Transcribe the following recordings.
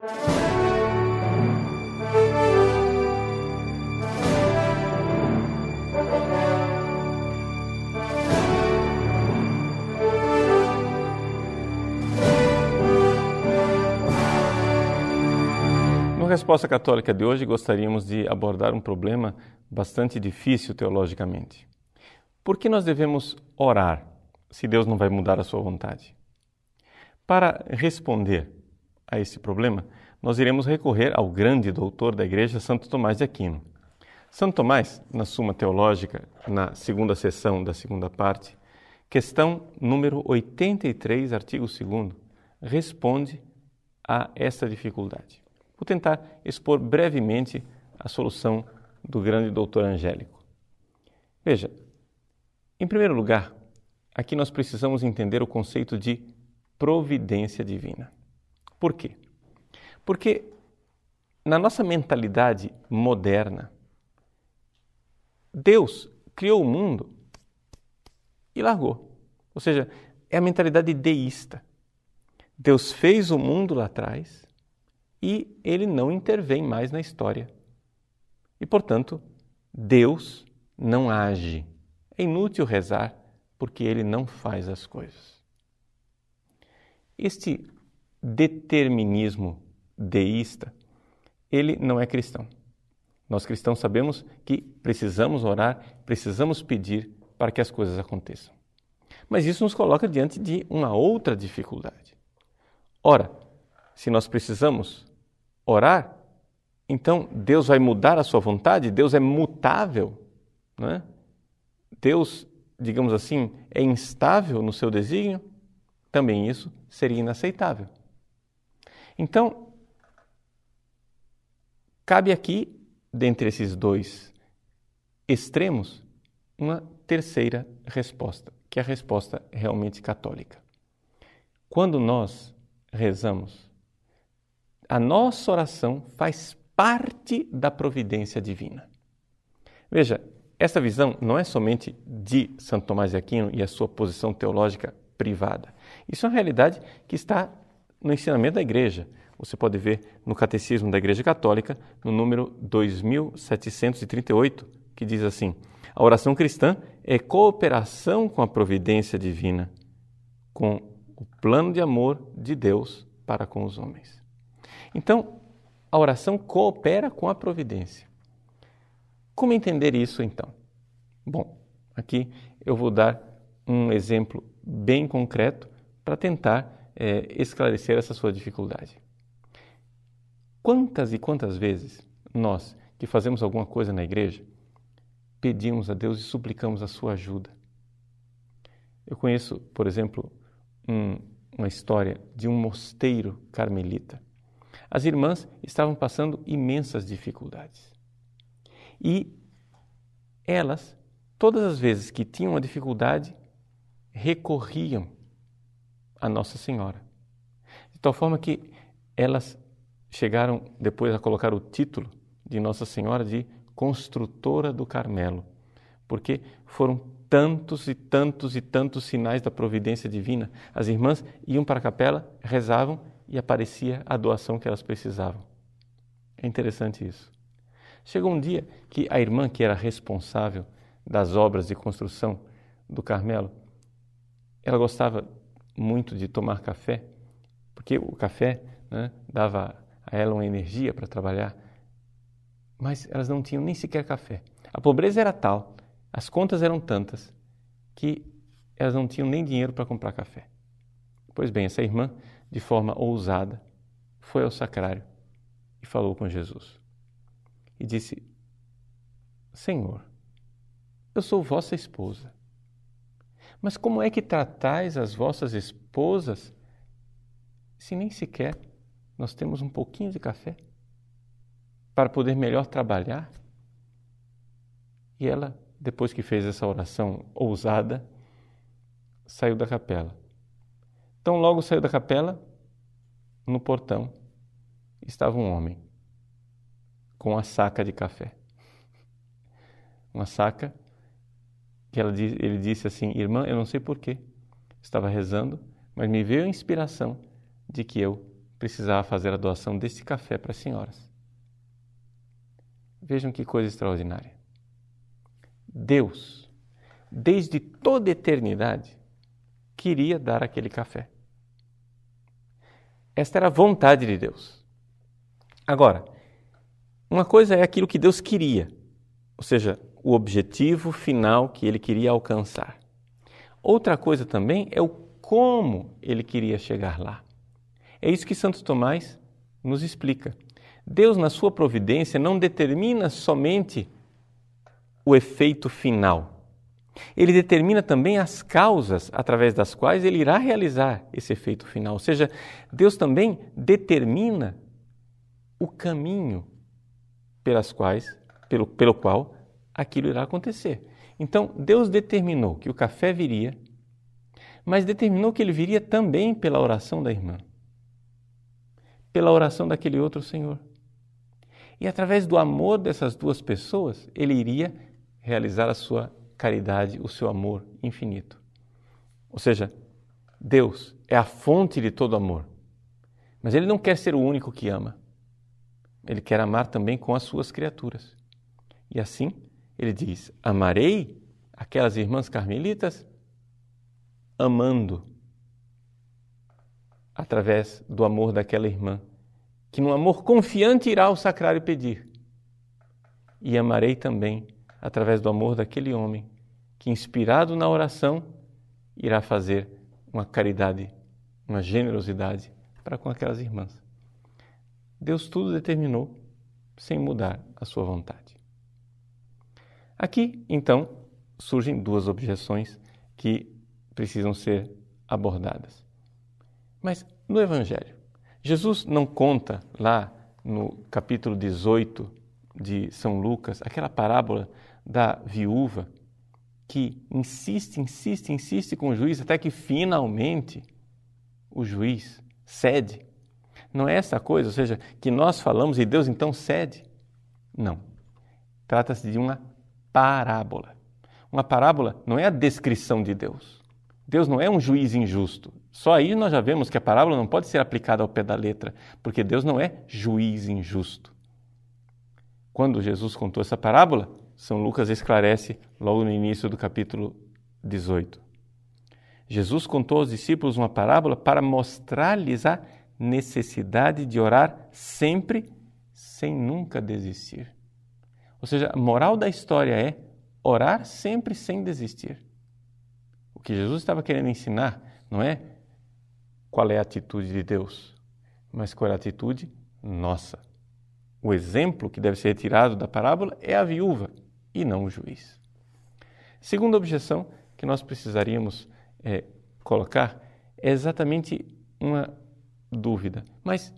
Na resposta católica de hoje, gostaríamos de abordar um problema bastante difícil teologicamente. Por que nós devemos orar se Deus não vai mudar a sua vontade? Para responder a esse problema, nós iremos recorrer ao grande doutor da Igreja, Santo Tomás de Aquino. Santo Tomás, na Suma Teológica, na segunda sessão da segunda parte, questão número 83, artigo 2, responde a essa dificuldade. Vou tentar expor brevemente a solução do grande doutor Angélico. Veja, em primeiro lugar, aqui nós precisamos entender o conceito de providência divina. Por quê? Porque na nossa mentalidade moderna, Deus criou o mundo e largou. Ou seja, é a mentalidade deísta. Deus fez o mundo lá atrás e ele não intervém mais na história. E, portanto, Deus não age. É inútil rezar porque ele não faz as coisas. Este determinismo deísta, ele não é cristão. Nós cristãos sabemos que precisamos orar, precisamos pedir para que as coisas aconteçam. Mas isso nos coloca diante de uma outra dificuldade. Ora, se nós precisamos orar, então Deus vai mudar a sua vontade? Deus é mutável? Não é? Deus, digamos assim, é instável no seu desígnio? Também isso seria inaceitável. Então, cabe aqui, dentre esses dois extremos, uma terceira resposta, que é a resposta realmente católica. Quando nós rezamos, a nossa oração faz parte da providência divina. Veja, essa visão não é somente de Santo Tomás de Aquino e a sua posição teológica privada. Isso é uma realidade que está no ensinamento da Igreja. Você pode ver no Catecismo da Igreja Católica, no número 2738, que diz assim: A oração cristã é cooperação com a providência divina, com o plano de amor de Deus para com os homens. Então, a oração coopera com a providência. Como entender isso então? Bom, aqui eu vou dar um exemplo bem concreto para tentar é, esclarecer essa sua dificuldade. Quantas e quantas vezes nós, que fazemos alguma coisa na igreja, pedimos a Deus e suplicamos a sua ajuda? Eu conheço, por exemplo, um, uma história de um mosteiro carmelita as irmãs estavam passando imensas dificuldades. E elas, todas as vezes que tinham uma dificuldade, recorriam a Nossa Senhora. De tal forma que elas chegaram depois a colocar o título de Nossa Senhora de Construtora do Carmelo, porque foram tantos e tantos e tantos sinais da providência divina. As irmãs iam para a capela, rezavam e aparecia a doação que elas precisavam. É interessante isso. Chegou um dia que a irmã, que era responsável das obras de construção do Carmelo, ela gostava muito de tomar café, porque o café né, dava a ela uma energia para trabalhar, mas elas não tinham nem sequer café. A pobreza era tal, as contas eram tantas, que elas não tinham nem dinheiro para comprar café. Pois bem, essa irmã de forma ousada, foi ao sacrário e falou com Jesus. E disse: Senhor, eu sou vossa esposa. Mas como é que tratais as vossas esposas se nem sequer nós temos um pouquinho de café para poder melhor trabalhar? E ela, depois que fez essa oração ousada, saiu da capela então, logo saiu da capela, no portão estava um homem com uma saca de café. Uma saca que ela, ele disse assim: Irmã, eu não sei porquê, estava rezando, mas me veio a inspiração de que eu precisava fazer a doação desse café para as senhoras. Vejam que coisa extraordinária. Deus, desde toda eternidade, queria dar aquele café. Esta era a vontade de Deus. Agora, uma coisa é aquilo que Deus queria, ou seja, o objetivo final que ele queria alcançar. Outra coisa também é o como ele queria chegar lá. É isso que Santo Tomás nos explica. Deus, na sua providência, não determina somente o efeito final. Ele determina também as causas através das quais ele irá realizar esse efeito final. Ou seja, Deus também determina o caminho pelas quais, pelo, pelo qual aquilo irá acontecer. Então, Deus determinou que o café viria, mas determinou que ele viria também pela oração da irmã, pela oração daquele outro Senhor. E através do amor dessas duas pessoas, ele iria realizar a sua caridade, o seu amor infinito. Ou seja, Deus é a fonte de todo amor, mas ele não quer ser o único que ama. Ele quer amar também com as suas criaturas. E assim, ele diz: Amarei aquelas irmãs carmelitas amando através do amor daquela irmã, que num amor confiante irá ao sacrário pedir. E amarei também através do amor daquele homem, que inspirado na oração irá fazer uma caridade, uma generosidade para com aquelas irmãs. Deus tudo determinou sem mudar a sua vontade. Aqui, então, surgem duas objeções que precisam ser abordadas. Mas no Evangelho, Jesus não conta lá no capítulo 18 de São Lucas aquela parábola da viúva que insiste, insiste, insiste com o juiz até que finalmente o juiz cede. Não é essa coisa, ou seja, que nós falamos e Deus então cede. Não. Trata-se de uma parábola. Uma parábola não é a descrição de Deus. Deus não é um juiz injusto. Só aí nós já vemos que a parábola não pode ser aplicada ao pé da letra, porque Deus não é juiz injusto. Quando Jesus contou essa parábola, São Lucas esclarece logo no início do capítulo 18. Jesus contou aos discípulos uma parábola para mostrar-lhes a necessidade de orar sempre sem nunca desistir. Ou seja, a moral da história é orar sempre sem desistir. O que Jesus estava querendo ensinar não é qual é a atitude de Deus, mas qual é a atitude nossa. O exemplo que deve ser retirado da parábola é a viúva e não o juiz. Segunda objeção que nós precisaríamos é, colocar é exatamente uma dúvida. Mas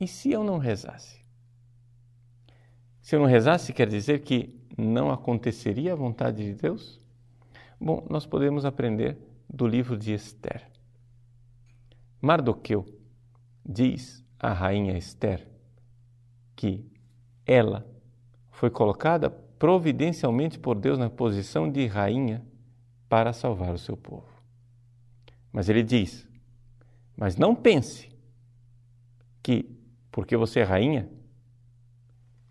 e se eu não rezasse? Se eu não rezasse, quer dizer que não aconteceria a vontade de Deus? Bom, nós podemos aprender do livro de Esther. Mardoqueu diz à rainha Esther que ela foi colocada providencialmente por Deus na posição de rainha para salvar o seu povo. Mas ele diz: Mas não pense que, porque você é rainha,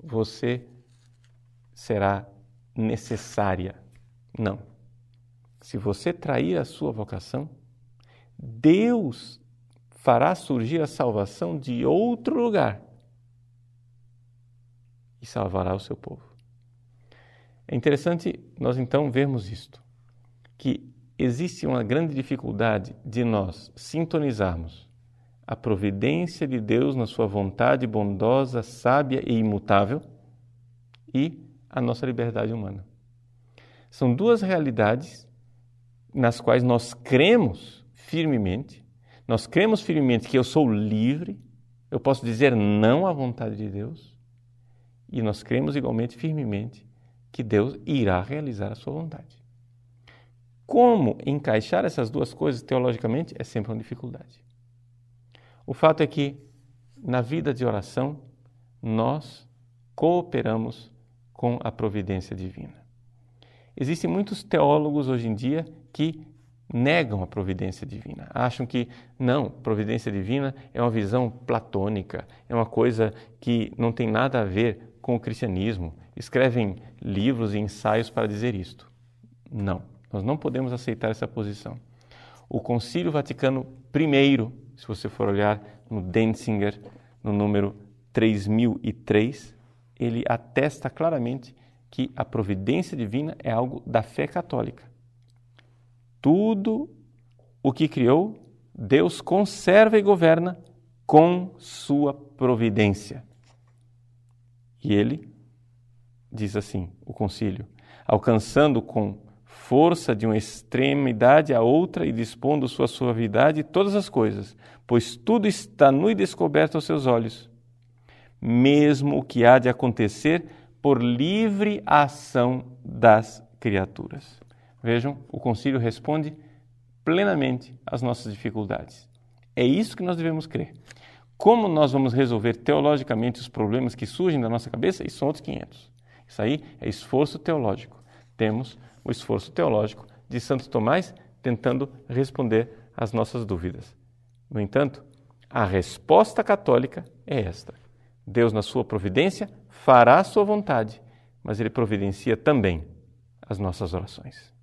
você será necessária. Não. Se você trair a sua vocação, Deus fará surgir a salvação de outro lugar e salvará o seu povo. É interessante nós então vermos isto, que existe uma grande dificuldade de nós sintonizarmos a providência de Deus na sua vontade bondosa, sábia e imutável e a nossa liberdade humana. São duas realidades nas quais nós cremos firmemente. Nós cremos firmemente que eu sou livre, eu posso dizer não à vontade de Deus, e nós cremos igualmente firmemente que Deus irá realizar a sua vontade. Como encaixar essas duas coisas teologicamente é sempre uma dificuldade. O fato é que, na vida de oração, nós cooperamos com a providência divina. Existem muitos teólogos hoje em dia que negam a providência divina. Acham que não, providência divina é uma visão platônica, é uma coisa que não tem nada a ver com o cristianismo. Escrevem livros e ensaios para dizer isto. Não, nós não podemos aceitar essa posição. O Concílio Vaticano I, se você for olhar no Denzinger, no número 3003, ele atesta claramente que a providência divina é algo da fé católica. Tudo o que criou, Deus conserva e governa com sua providência. E ele diz assim, o concílio, alcançando com força de uma extremidade a outra e dispondo sua suavidade todas as coisas, pois tudo está nu e descoberto aos seus olhos, mesmo o que há de acontecer por livre ação das criaturas. Vejam, o concílio responde plenamente às nossas dificuldades. É isso que nós devemos crer. Como nós vamos resolver teologicamente os problemas que surgem da nossa cabeça? Isso são outros 500. Isso aí é esforço teológico. Temos o esforço teológico de Santo Tomás tentando responder às nossas dúvidas. No entanto, a resposta católica é esta: Deus, na sua providência, fará a sua vontade, mas Ele providencia também as nossas orações.